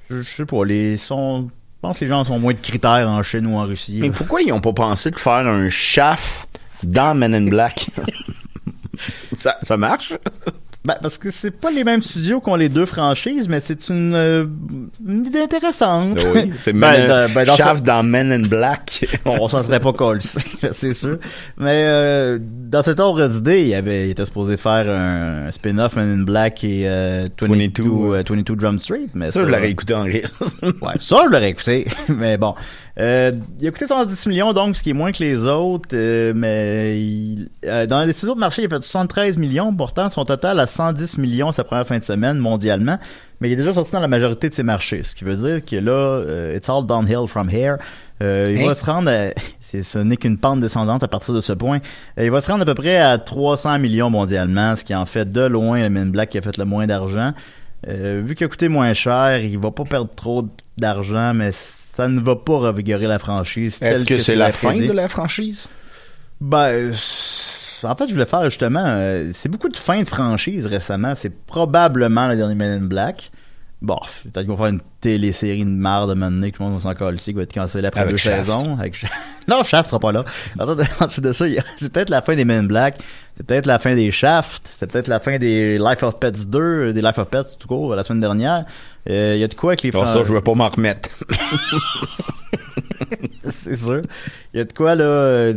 Je, je sais pas, les sont... Je pense que les gens sont moins de critères en Chine ou en Russie. Mais pourquoi ils ont pas pensé de faire un shaft dans Men in Black? ça, ça marche? Ben, parce que c'est pas les mêmes studios qui ont les deux franchises, mais c'est une, euh, une idée intéressante. Oui, c'est Ben, ben, dans shaft dans Men in Black. Bon, on s'en serait pas collé, c'est sûr. Mais euh, dans cet ordre d'idée, il, avait, il était supposé faire un, spin-off Men in Black et euh, 22, 22, euh, 22 Drum Street. Mais Ça, je l'aurais écouté en rire. Ouais, ça, je l'aurais écouté. mais bon. Euh, il a coûté 110 millions, donc, ce qui est moins que les autres. euh, mais il- euh, dans les six autres marchés, il a fait 73 millions. Pourtant, son total à 110 millions sa première fin de semaine mondialement. Mais il est déjà sorti dans la majorité de ses marchés. Ce qui veut dire que là, euh, it's all downhill from here. Euh, il va se rendre à, ce n'est qu'une pente descendante à partir de ce point. Euh, il va se rendre à peu près à 300 millions mondialement, ce qui en fait de loin le Men Black qui a fait le moins d'argent. Euh, vu qu'il a coûté moins cher, il va pas perdre trop d'argent, mais ça ne va pas revigorer la franchise. Est-ce que c'est la fin de la franchise? Ben, en fait, je voulais faire justement, euh, c'est beaucoup de fins de franchise récemment. C'est probablement le dernier Men in Black. Bon, peut-être qu'ils vont faire une télésérie de marde de donné, que tout le monde va s'en coller, qui va être cancellé après Avec deux Shaft. saisons. Avec... Non, Shaft sera pas là. Ensuite, de ça, c'est peut-être la fin des Men Black. C'est peut-être la fin des Shaft. C'est peut-être la fin des Life of Pets 2, euh, des Life of Pets tout court, la semaine dernière. Euh, Il y a de quoi avec les Pour fran- ça, je vais pas m'en remettre. c'est sûr. Il y a de quoi là,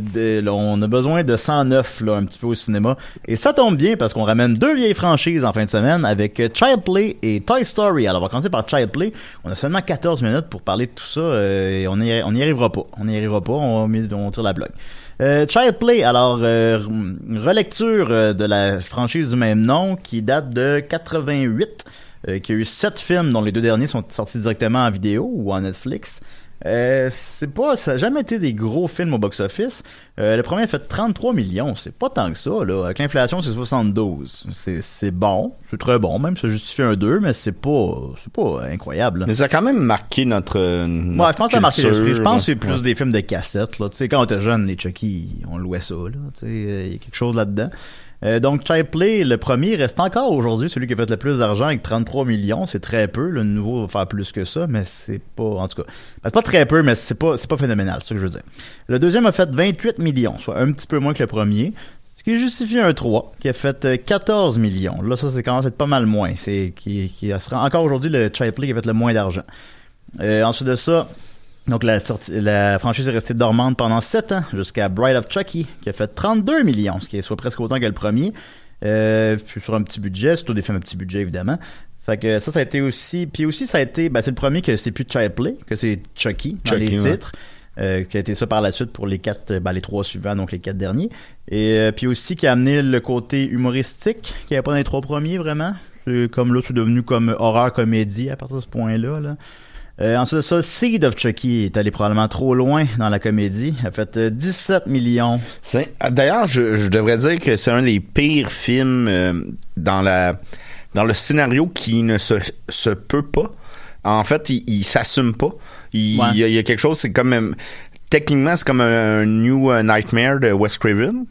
on a besoin de 109 là un petit peu au cinéma et ça tombe bien parce qu'on ramène deux vieilles franchises en fin de semaine avec euh, Child Play et Toy Story. Alors on va commencer par Child Play. On a seulement 14 minutes pour parler de tout ça euh, et on y on y arrivera pas. On y arrivera pas, on, on tire la blague. Euh, Child Play, alors relecture de la franchise du même nom qui date de 88, euh, qui a eu sept films dont les deux derniers sont sortis directement en vidéo ou en Netflix. Euh, c'est pas, ça a jamais été des gros films au box-office. Euh, le premier a fait 33 millions, c'est pas tant que ça, là. Avec l'inflation, c'est 72. C'est, c'est bon, c'est très bon, même, ça justifie un 2, mais c'est pas, c'est pas incroyable, là. Mais ça a quand même marqué notre. Ouais, je pense que ça a marqué l'esprit. Je pense que c'est plus Ouais. des films de cassettes, là. Tu sais, quand on était jeune, les Chucky, on louait ça, là. Tu sais, il y a quelque chose là-dedans. Euh, donc, Child Play, le premier, reste encore aujourd'hui celui qui a fait le plus d'argent avec 33 millions. C'est très peu. Le nouveau va faire plus que ça, mais c'est pas, en tout cas, ben, c'est pas très peu, mais c'est pas, c'est pas phénoménal, c'est ce que je veux dire. Le deuxième a fait 28 millions, soit un petit peu moins que le premier. Ce qui justifie un 3, qui a fait euh, 14 millions. Là, ça, c'est quand même être pas mal moins. C'est, qui, qui sera encore aujourd'hui le Child Play qui a fait le moins d'argent. Euh, ensuite de ça, donc la, sortie- la franchise est restée dormante pendant 7 ans, jusqu'à Bride of Chucky, qui a fait 32 millions, ce qui est soit presque autant que le premier. Euh, puis sur un petit budget, c'est tous des films à petit budget, évidemment. Fait que ça, ça a été aussi... Puis aussi, ça a été... Ben, c'est le premier que c'est plus Child Play, que c'est Chucky dans Chucky, les ouais. titres. euh, qui a été ça par la suite pour les quatre, ben, les trois suivants, donc les quatre derniers. Et euh, puis aussi qui a amené le côté humoristique, qui avait pas dans les trois premiers vraiment. Comme là, c'est devenu comme horreur comédie à partir de ce point-là. Là. Euh, ensuite de ça, Seed of Chucky est allé probablement trop loin dans la comédie. A fait euh, 17 millions. C'est- ah, D'ailleurs, je, je devrais dire que c'est un des pires films euh, dans la dans le scénario qui ne se, se peut pas. En fait, il, il s'assume pas. Il, Ouais. il y a, il y a quelque chose, c'est comme euh, techniquement, c'est comme un, un New euh, Nightmare de Wes Craven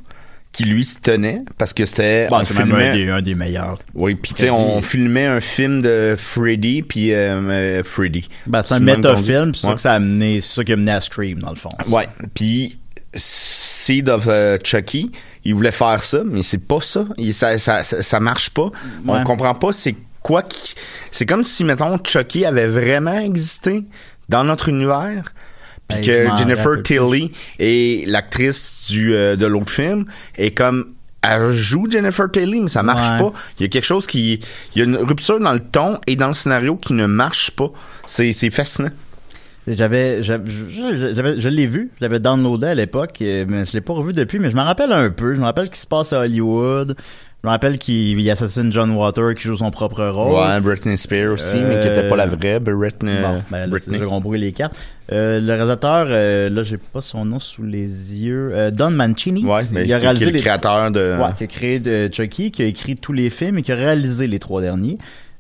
qui lui se tenait parce que c'était Bon, on filmait- un des, un des meilleurs. oui puis tu sais on filmait un film de Freddy puis euh, euh, Freddy Ben, c'est un métafilm, c'est ça que ça a amené, c'est ça qui a amené à Scream, dans le fond. Ouais, puis Seed of euh, Chucky, il voulait faire ça, mais c'est pas ça. Il- ça, ça, ça, ça marche pas. On comprend pas c'est quoi qui... C'est comme si, mettons, Chucky avait vraiment existé dans notre univers, puis je que Jennifer. Tilly est l'actrice du euh, de l'autre film, et comme... Elle joue Jennifer Tilly, mais ça marche Ouais. pas. Il y a quelque chose qui... Il y a une rupture dans le ton et dans le scénario qui ne marche pas. C'est c'est fascinant. J'avais, j'avais, je- j'avais- je l'ai vu, je l'avais downloadé à l'époque, euh, mais je l'ai pas revu depuis, mais je m'en rappelle un peu. Je me rappelle ce qui se passe à Hollywood. Je me rappelle qu'il il assassine John Water qui joue son propre rôle. Ouais, Britney Spears aussi, mais qui Euh, était pas la vraie Britney. Bon, ben là, Britney. qu'on les cartes. Euh, le réalisateur, euh, là, j'ai pas son nom sous les yeux. Euh, Don Mancini. Ouais, mais il a réalisé qui est le les... créateur de. Ouais, qui a créé de Chucky, qui a écrit tous les films et qui a réalisé les trois derniers.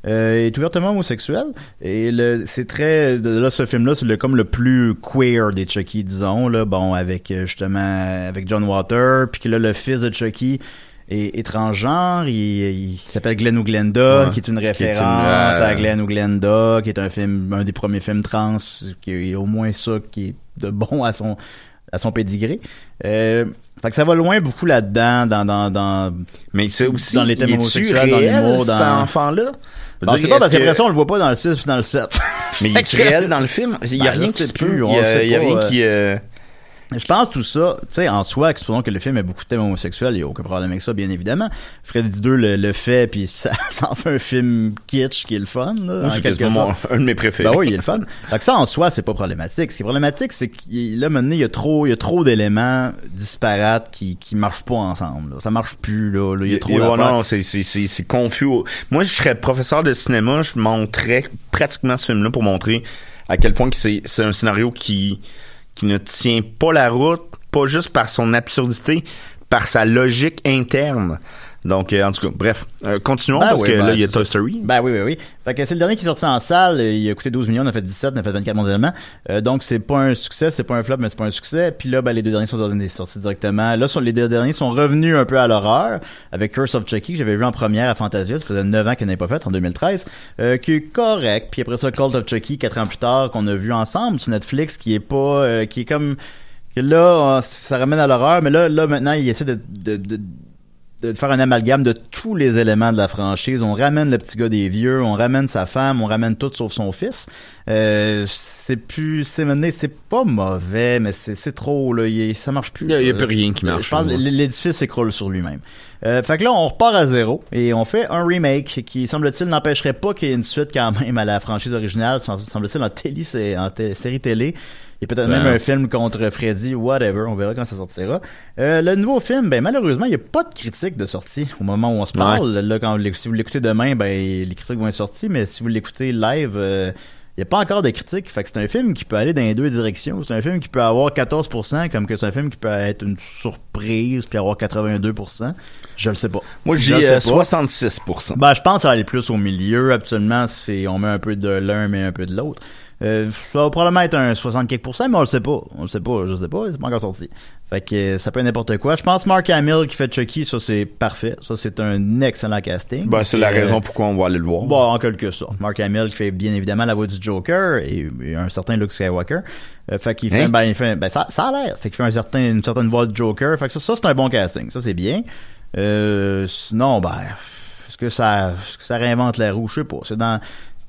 Euh, est ouvertement homosexuel et le c'est très là ce film là c'est le comme le plus queer des Chucky disons là bon avec euh, justement avec John Water puis que là le fils de Chucky transgenre il, il s'appelle Glenn ou Glenda Ouais. qui est une est référence une, euh, à Glenn ou Glenda qui est un film un des premiers films trans qui est au moins ça qui est de bon à son à son pédigré euh, fait que ça va loin beaucoup là-dedans dans dans dans Mais c'est aussi. Dans les thèmes homosexuels, dans l'humour, cet dans- enfant-là? C'est pas parce que- ça, on le voit pas dans le 6 puis dans le 7. Mais il est réel dans le film? Il y a Ben, rien qui se plus, Il y a, rien euh, qui. Je pense tout ça, tu sais, en soi, que supposons que le film a beaucoup de thèmes homosexuels, il n'y a aucun problème avec ça, bien évidemment. Freddy 2 le, le fait, puis ça, ça en fait un film kitsch qui est le fun, là, c'est quasiment un de mes préférés. Ben oui, il est le fun. Donc ça, en soi, c'est pas problématique. Ce qui est problématique, c'est que là, maintenant, il y a trop, il y a trop d'éléments disparates qui, qui marchent pas ensemble. là. Ça marche plus, là. là. Il y a trop Et non, c'est, c'est, c'est, c'est confus. Moi, je serais professeur de cinéma, je montrais pratiquement ce film-là pour montrer à quel point que c'est, c'est un scénario qui, qui ne tient pas la route, pas juste par son absurdité, par sa logique interne. Donc, euh, en tout cas, bref, euh, continuons Ben parce oui, que ben, là, il y a Toy. Story. Ben oui, oui, oui. Fait que c'est le dernier qui est sorti en salle. Il a coûté 12 millions, on a fait 17, on a fait 24 mondialement. Euh, donc c'est pas un succès, c'est pas un flop, mais c'est pas un succès. Puis là, ben, les deux derniers sont sortis directement. Là, sur les deux derniers sont revenus un peu à l'horreur avec Curse of Chucky que j'avais vu en première à Fantasia. Ça faisait 9 ans qu'il n'avait pas fait en 2013, euh, qui est correct. Puis après ça, Cult of Chucky, 4 ans plus tard, qu'on a vu ensemble sur Netflix, qui est pas, euh, qui est comme que là, ça ramène à l'horreur, mais là, là maintenant, il essaie de, de, de de faire un amalgame de tous les éléments de la franchise. On ramène le petit gars des vieux, on ramène sa femme, on ramène tout sauf son fils. Euh, c'est plus, c'est c'est pas mauvais, mais c'est, trop là, il ça marche plus. Il y a- il y a Euh, plus rien qui marche, Je pense l'édifice s'écroule sur lui-même. Euh, fait que là, on repart à zéro et on fait un remake qui, semble-t-il, n'empêcherait pas qu'il y ait une suite quand même à la franchise originale, sem- semble-t-il, en télé, c'est en té- série télé. Il y a peut-être Ben. même un film contre Freddy, whatever, on verra quand ça sortira. Euh, le nouveau film, ben malheureusement, il n'y a pas de critique de sortie au moment où on se parle. Là, quand si vous l'écoutez demain, ben les critiques vont être sorties, mais si vous l'écoutez live, euh, n'y a pas encore de critiques. Fait que c'est un film qui peut aller dans les deux directions. C'est un film qui peut avoir 14%, comme que c'est un film qui peut être une surprise puis avoir 82%. Je le sais pas. Moi, le euh, sais pas. 66%. Ben, je pense aller plus au milieu. Absolument, c'est on met un peu de l'un, mais un peu de l'autre. Euh, ça va probablement être un 60 quelques pourcents, mais on le sait pas. On le sait pas, je sais pas, c'est pas encore sorti. Fait que euh, ça peut être n'importe quoi. Je pense Mark Hamill qui fait Chucky, ça c'est parfait. Ça c'est un excellent casting. Ben, c'est la euh, raison pourquoi on va aller le voir. Bon, en quelque sorte. Mark Hamill qui fait bien évidemment la voix du Joker et, et un certain Luke Skywalker. Euh, fait qu'il fait, Hein? ben, il fait, ben, ça, ça a l'air. Fait qu'il fait un certain, une certaine voix de Joker. Fait que ça, ça c'est un bon casting. Ça, c'est bien. Euh, sinon, ben, est-ce que ça, est-ce que ça réinvente la roue? Je sais pas. C'est dans,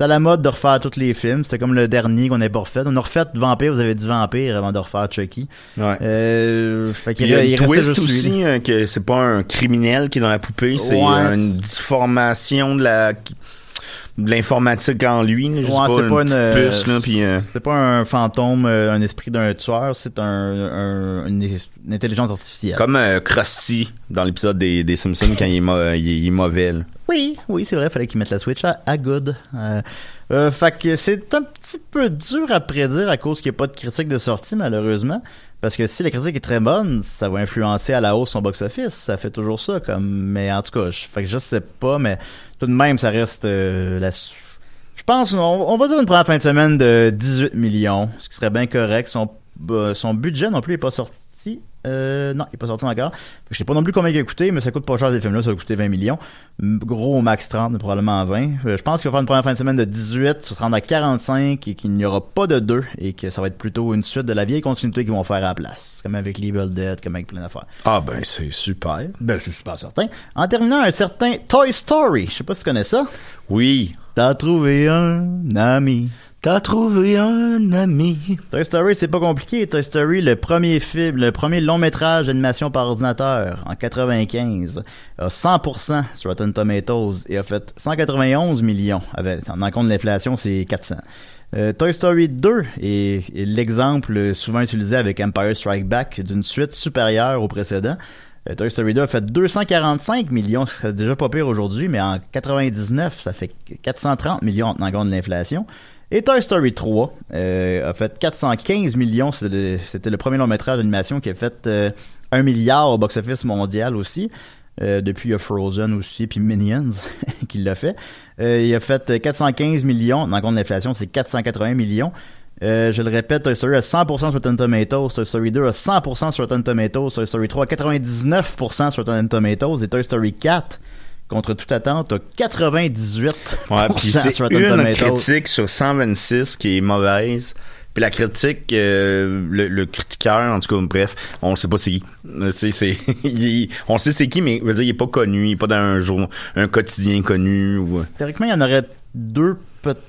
c'est à la mode de refaire tous les films. C'était comme le dernier qu'on n'avait pas refait. On a refait Vampire, vous avez dit Vampire avant de refaire Chucky. Ouais. Euh, fait il y a il twist juste lui. aussi, euh, que c'est pas un criminel qui est dans la poupée, c'est Ouais. une déformation de la de l'informatique en lui, là, je sais Ouais, pas, une pas une, petite puce, là, puis euh, C'est pas un fantôme, euh, un esprit d'un tueur, c'est un, un- une, une intelligence artificielle. comme euh, Krusty dans l'épisode des, des Simpsons quand il est, mo- il est- il est mauvais. là. Oui, oui, c'est vrai, fallait qu'ils mettent la Switch à, à good. Euh, euh, fait que c'est un petit peu dur à prédire à cause qu'il n'y a pas de critique de sortie, malheureusement. Parce que si la critique est très bonne, ça va influencer à la hausse son box-office. Ça fait toujours ça, comme, mais en tout cas, je, fait je sais pas, mais tout de même, ça reste euh, la, je pense, on, va dire une première fin de semaine de 18 millions, ce qui serait bien correct. Son, euh, son budget non plus n'est pas sorti. Euh, non, il n'est pas sorti encore. Je sais pas non plus combien il a coûté, mais ça coûte pas cher ces films-là, ça va coûter 20 millions. Gros au max 30, mais probablement 20. Euh, je pense qu'il va faire une première fin de semaine de 18, ça se rendre à 45 et qu'il n'y aura pas de 2 et que ça va être plutôt une suite de la vieille continuité qu'ils vont faire à la place. Comme avec Evil Dead, comme avec plein d'affaires. Ah ben c'est super. Ben, suis super certain. En terminant, un certain Toy Story. Je sais pas si tu connais ça. Oui. T'as trouvé un ami. T'as trouvé un ami. Toy Story, c'est pas compliqué. Toy Story, le premier film, le premier long métrage d'animation par ordinateur en 95, a 100% sur Rotten Tomatoes et a fait 191 millions. Avec, en compte de l'inflation, c'est 400. Euh, Toy Story 2 est, l'exemple souvent utilisé avec Empire Strike Back d'une suite supérieure au précédent. Euh, Toy Story 2 a fait 245 millions, ce serait déjà pas pire aujourd'hui, mais en 99, ça fait 430 millions en compte de l'inflation. Et Toy Story 3 euh, a fait 415 millions. C'était le, premier long métrage d'animation qui a fait euh, un milliard au box-office mondial aussi. Euh, depuis il y a Frozen aussi, puis Minions qui l'a fait. Euh, il a fait 415 millions. En compte de l'inflation, c'est 480 millions. Euh, je le répète, Toy Story a 100% sur Rotten Tomatoes, Toy Story 2 a 100% sur Rotten Tomatoes, Toy Story 3 a 99% sur Rotten Tomatoes et Toy Story 4 contre toute attente, a 98% Ouais, puis c'est une critique sur 126 qui est mauvaise. Puis la critique, euh, le, le critiqueur, en tout cas, bref, on sait pas c'est qui. Euh, c'est, c'est, il- on sait c'est qui, mais je veux dire, il est pas connu, il est pas dans un jour, un quotidien connu. Ou... Théoriquement, il y en aurait deux, peut-être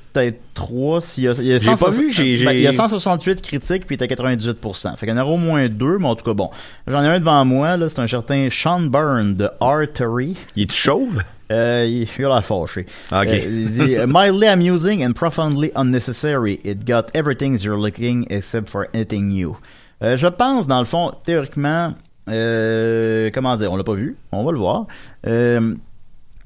trois. S'il y a, il y a J'ai 160 pas vu, j'ai- ben, il y a j'ai- 168 critiques, puis il était à 98%. Fait qu'il y en aura au moins deux, mais en tout cas, bon. J'en ai un devant moi, là, c'est un certain Sean Byrne de Artery. Il est chauve? Euh, il, il a l'air fâché. Ok. Euh, il dit, mildly amusing and profoundly unnecessary. It got everything you're looking except for anything new. Euh, je pense, dans le fond, théoriquement, euh, comment dire, on l'a pas vu, on va le voir. Euh,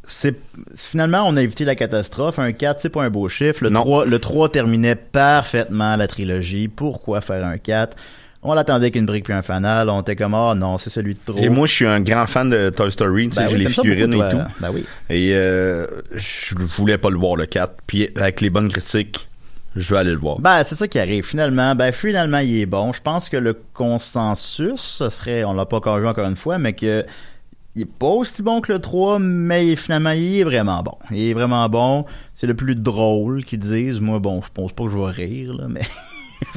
c'est finalement on a évité la catastrophe un 4 c'est pas un beau chiffre le Non. 3 le 3 terminait parfaitement la trilogie pourquoi faire un 4 on l'attendait qu'une brique puis un fanal on était comme ah non c'est celui de trop Et moi, je suis un grand fan de Toy Story, tu sais, Ben j'ai oui, les figurines et tout. ben oui Et euh, je voulais pas le voir, le 4. Puis avec les bonnes critiques, je vais aller le voir. Ben, c'est ça qui arrive. Finalement, ben, finalement, il est bon. Je pense que le consensus, ce serait, on l'a pas encore vu encore une fois, mais que il est pas aussi bon que le 3, mais finalement, il est vraiment bon. Il est vraiment bon. C'est le plus drôle qu'ils disent. Moi, bon, je pense pas que je vais rire, là, mais...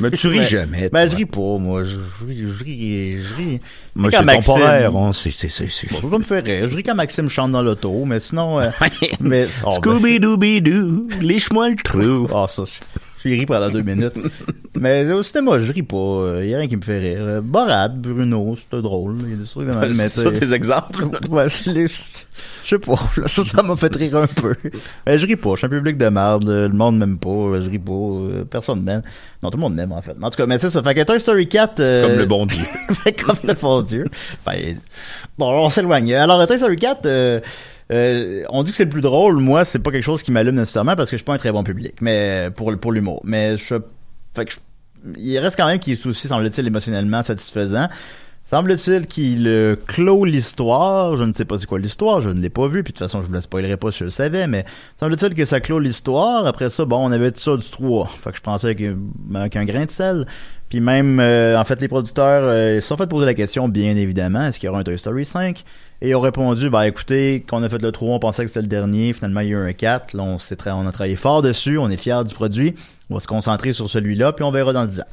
Mais tu ris jamais. Ben, je ris pas, moi. Je, je ris, je ris, je ris. Moi, c'est Maxime- temporaire. hein, c'est, c'est, c'est, c'est... Bon, ça me fait rire. Je ris quand Maxime chante dans l'auto, mais sinon... euh, mais, oh, ben- Scooby-Dooby-Doo, liche-moi le trou. Ah, ça, je ris pendant deux minutes. Mais au cinéma, je ris pas. Il y a rien qui me fait rire. Euh, Borat, Bruno, c'était drôle. Il y a des trucs même, mais C'est ça tu sais- tes exemples? Ouais, je les- je sais pas. là, ça, ça m'a fait rire un peu. Mais je ris pas. Je suis un public de merde. Le monde m'aime pas. Je ris pas. euh, Personne m'aime. Non, tout le monde m'aime, en fait. En tout cas, mais c'est ça. Fait que Toy Story 4... euh, Comme le bon Dieu. fait comme le bon Dieu. Ben, bon, on s'éloigne. Alors, Toy Story 4, euh, euh, on dit que c'est le plus drôle. Moi, c'est pas quelque chose qui m'allume nécessairement parce que je suis pas un très bon public, mais pour pour l'humour. Mais je, fait que je- il reste quand même qu'il est aussi, semble-t-il, émotionnellement satisfaisant. Semble-t-il qu'il euh, clôt l'histoire. Je ne sais pas c'est quoi l'histoire, je ne l'ai pas vu, puis de toute façon, je vous la spoilerai pas si je le savais, mais semble-t-il que ça clôt l'histoire. Après ça, bon, on avait tout ça du 3. Fait que je pensais que- avec un grain de sel. Puis même, euh, en fait, les producteurs euh, se sont fait poser la question, bien évidemment, est-ce qu'il y aura un Toy Story 5? Et ils ont répondu, bah écoutez, quand on a fait le 3, on pensait que c'était le dernier, finalement il y a eu un 4, là on, on a travaillé fort dessus, on est fiers du produit, on va se concentrer sur celui-là, puis on verra dans 10 ans.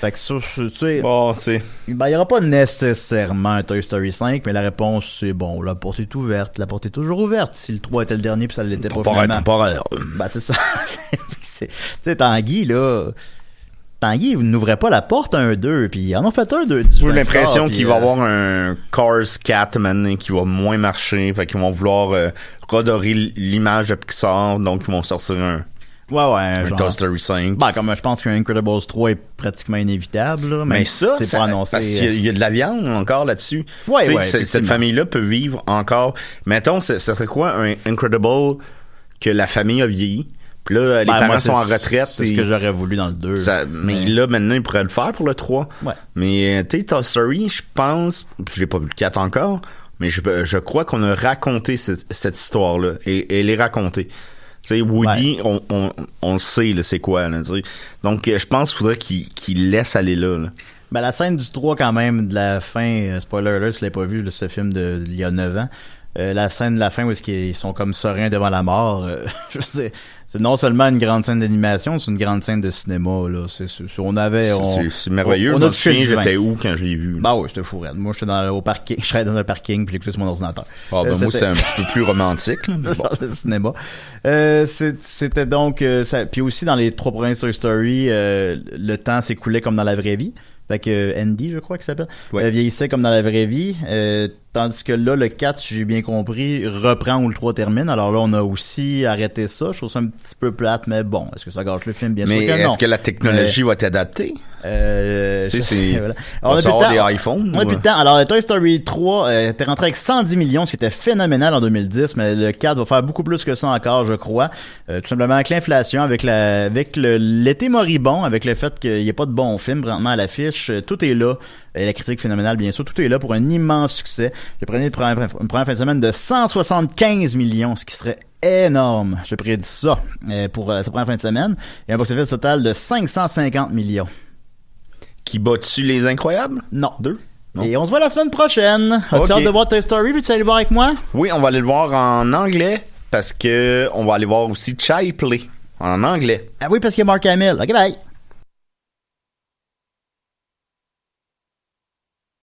Fait que ça, tu sais, Bon, tu sais. ben, il n'y aura pas nécessairement un Toy Story 5, mais la réponse, c'est bon, la porte est ouverte. La porte est toujours ouverte. Si le 3 était le dernier, puis ça l'était pas finalement. temporaire. Ben, c'est ça. C'est- tu sais, Tanguy, là... Tanguy, il n'ouvrait pas la porte à un 2, puis ils en ont fait un 2. J'ai l'impression qu'il va y avoir un Cars 4 maintenant qui va moins marcher. Fait qu'ils vont vouloir euh, redorer l'image de Pixar. Donc, ils vont sortir un, Ouais, ouais, un genre... Toy Story 5. Ben, comme je pense qu'un Incredibles 3 est pratiquement inévitable, là, Mais ça, c'est pas annoncé. parce qu'il y a- il y, a de la viande encore là-dessus. Ouais, ouais, cette famille-là peut vivre encore. Mettons, ce serait quoi un Incredible que la famille a vieilli? Puis là, les Ben, parents moi, sont en retraite. C'est ce que j'aurais voulu dans le 2. ça- mais là, maintenant, ils pourraient le faire pour le 3. Ouais. Mais, euh, tu sais, Toy Story, je pense, je l'ai pas vu le 4 encore, mais je, je crois qu'on a raconté cette, cette histoire-là. Et, et elle est racontée. Tu sais, Woody, on, on, on le sait, là, c'est quoi, là. Donc, euh, je pense qu'il faudrait qu'il qu'il laisse aller là, là. Ben, la scène du 3, quand même, de la fin, euh, spoiler alert, si tu l'as pas vu, là, ce film de, d'il y a 9 ans, euh, la scène de la fin où est-ce qu'ils sont comme sereins devant la mort, euh, je sais, c'est non seulement une grande scène d'animation, c'est une grande scène de cinéma, là. C'est, c'est- on avait, on, C'est- merveilleux. on, on a j'étais où quand je l'ai vu? Bah oui, c'était fou, raide. Moi, j'étais dans, au parking, je serais dans un parking, puis j'écoutais sur mon ordinateur. Ah, ben, Euh, moi, c'était un petit peu plus romantique, là, mais bon. le cinéma. Euh, c'était donc euh, ça, puis aussi dans les trois premiers Toy Story, euh, le temps s'écoulait comme dans la vraie vie. Fait que Andy, je crois qu'il s'appelle, Ouais. vieillissait comme dans la vraie vie. Euh, Tandis que là, le 4, si j'ai bien compris, reprend où le 3 termine. Alors là, on a aussi arrêté ça. Je trouve ça un petit peu plate, mais bon, est-ce que ça gâche le film? Bien Mais sûr que non. est-ce que la technologie va être adaptée? Euh, Tu sais, c'est- voilà. on va a plus des iPhones, On a ou- plus de temps. Alors, Toy Story 3 euh, était rentré avec 110 millions, ce qui était phénoménal en 2010, mais le 4 va faire beaucoup plus que ça encore, je crois. Euh, tout simplement avec l'inflation, avec la, avec le- l'été moribond, avec le fait qu'il n'y ait pas de bons films vraiment à l'affiche, euh, tout est là. Et la critique phénoménale, bien sûr, tout est là pour un immense succès. J'ai pris une première, une première fin de semaine de 175 millions, ce qui serait énorme. Je prédis ça euh, pour euh, sa première fin de semaine. Et un box-office total de 550 millions. Qui bat-tu les incroyables? Non. Deux? Non. Et on se voit la semaine prochaine. As-tu Ok. hâte de voir Toy Story? Veux-tu aller voir avec moi? Oui, on va aller le voir en anglais parce que on va aller voir aussi Chipley en anglais. Ah oui, parce qu'il y a Mark Hamill. OK, bye.